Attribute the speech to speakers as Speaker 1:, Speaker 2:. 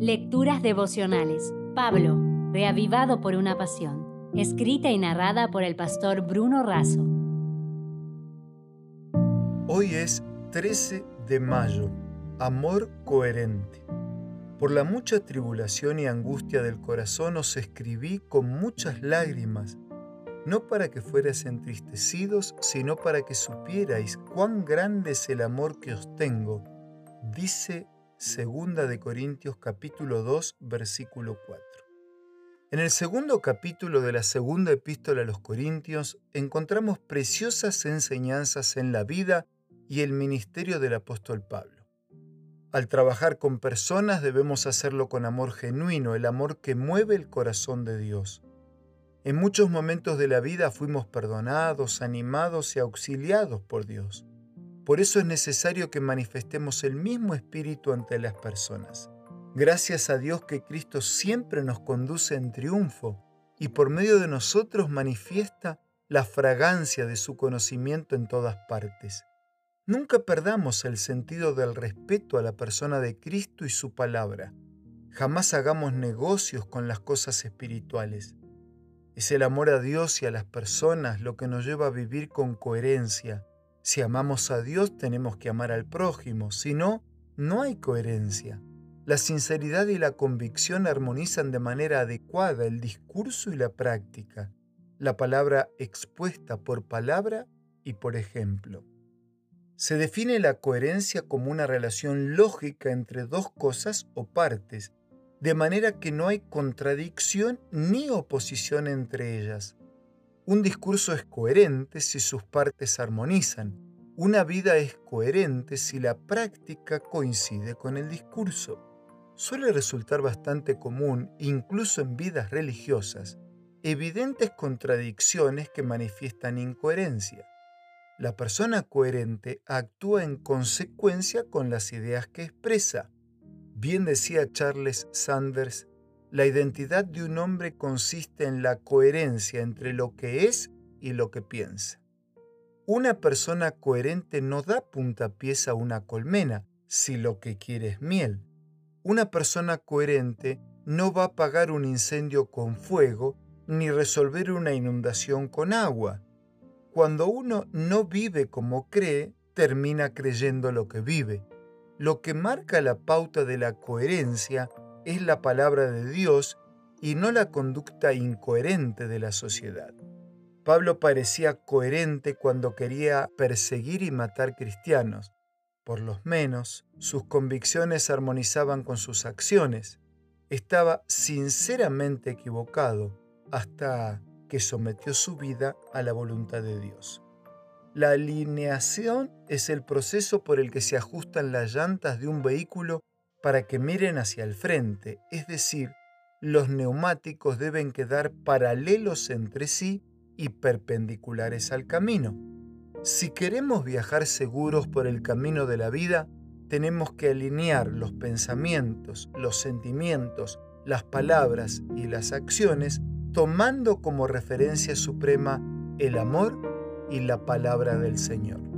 Speaker 1: Lecturas devocionales. Pablo, reavivado por una pasión. Escrita y narrada por el pastor Bruno Razo.
Speaker 2: Hoy es 13 de mayo. Amor coherente. Por la mucha tribulación y angustia del corazón os escribí con muchas lágrimas, no para que fuerais entristecidos, sino para que supierais cuán grande es el amor que os tengo, dice Segunda de Corintios capítulo 2 versículo 4. En el segundo capítulo de la segunda epístola a los Corintios encontramos preciosas enseñanzas en la vida y el ministerio del apóstol Pablo. Al trabajar con personas debemos hacerlo con amor genuino, el amor que mueve el corazón de Dios. En muchos momentos de la vida fuimos perdonados, animados y auxiliados por Dios. Por eso es necesario que manifestemos el mismo espíritu ante las personas. Gracias a Dios que Cristo siempre nos conduce en triunfo y por medio de nosotros manifiesta la fragancia de su conocimiento en todas partes. Nunca perdamos el sentido del respeto a la persona de Cristo y su palabra. Jamás hagamos negocios con las cosas espirituales. Es el amor a Dios y a las personas lo que nos lleva a vivir con coherencia, si amamos a Dios tenemos que amar al prójimo, si no, no hay coherencia. La sinceridad y la convicción armonizan de manera adecuada el discurso y la práctica, la palabra expuesta por palabra y por ejemplo. Se define la coherencia como una relación lógica entre dos cosas o partes, de manera que no hay contradicción ni oposición entre ellas. Un discurso es coherente si sus partes armonizan. Una vida es coherente si la práctica coincide con el discurso. Suele resultar bastante común, incluso en vidas religiosas, evidentes contradicciones que manifiestan incoherencia. La persona coherente actúa en consecuencia con las ideas que expresa. Bien decía Charles Sanders la identidad de un hombre consiste en la coherencia entre lo que es y lo que piensa. Una persona coherente no da puntapiés a una colmena si lo que quiere es miel. Una persona coherente no va a apagar un incendio con fuego ni resolver una inundación con agua. Cuando uno no vive como cree, termina creyendo lo que vive. Lo que marca la pauta de la coherencia es la palabra de Dios y no la conducta incoherente de la sociedad. Pablo parecía coherente cuando quería perseguir y matar cristianos. Por lo menos, sus convicciones armonizaban con sus acciones. Estaba sinceramente equivocado hasta que sometió su vida a la voluntad de Dios. La alineación es el proceso por el que se ajustan las llantas de un vehículo para que miren hacia el frente, es decir, los neumáticos deben quedar paralelos entre sí y perpendiculares al camino. Si queremos viajar seguros por el camino de la vida, tenemos que alinear los pensamientos, los sentimientos, las palabras y las acciones tomando como referencia suprema el amor y la palabra del Señor.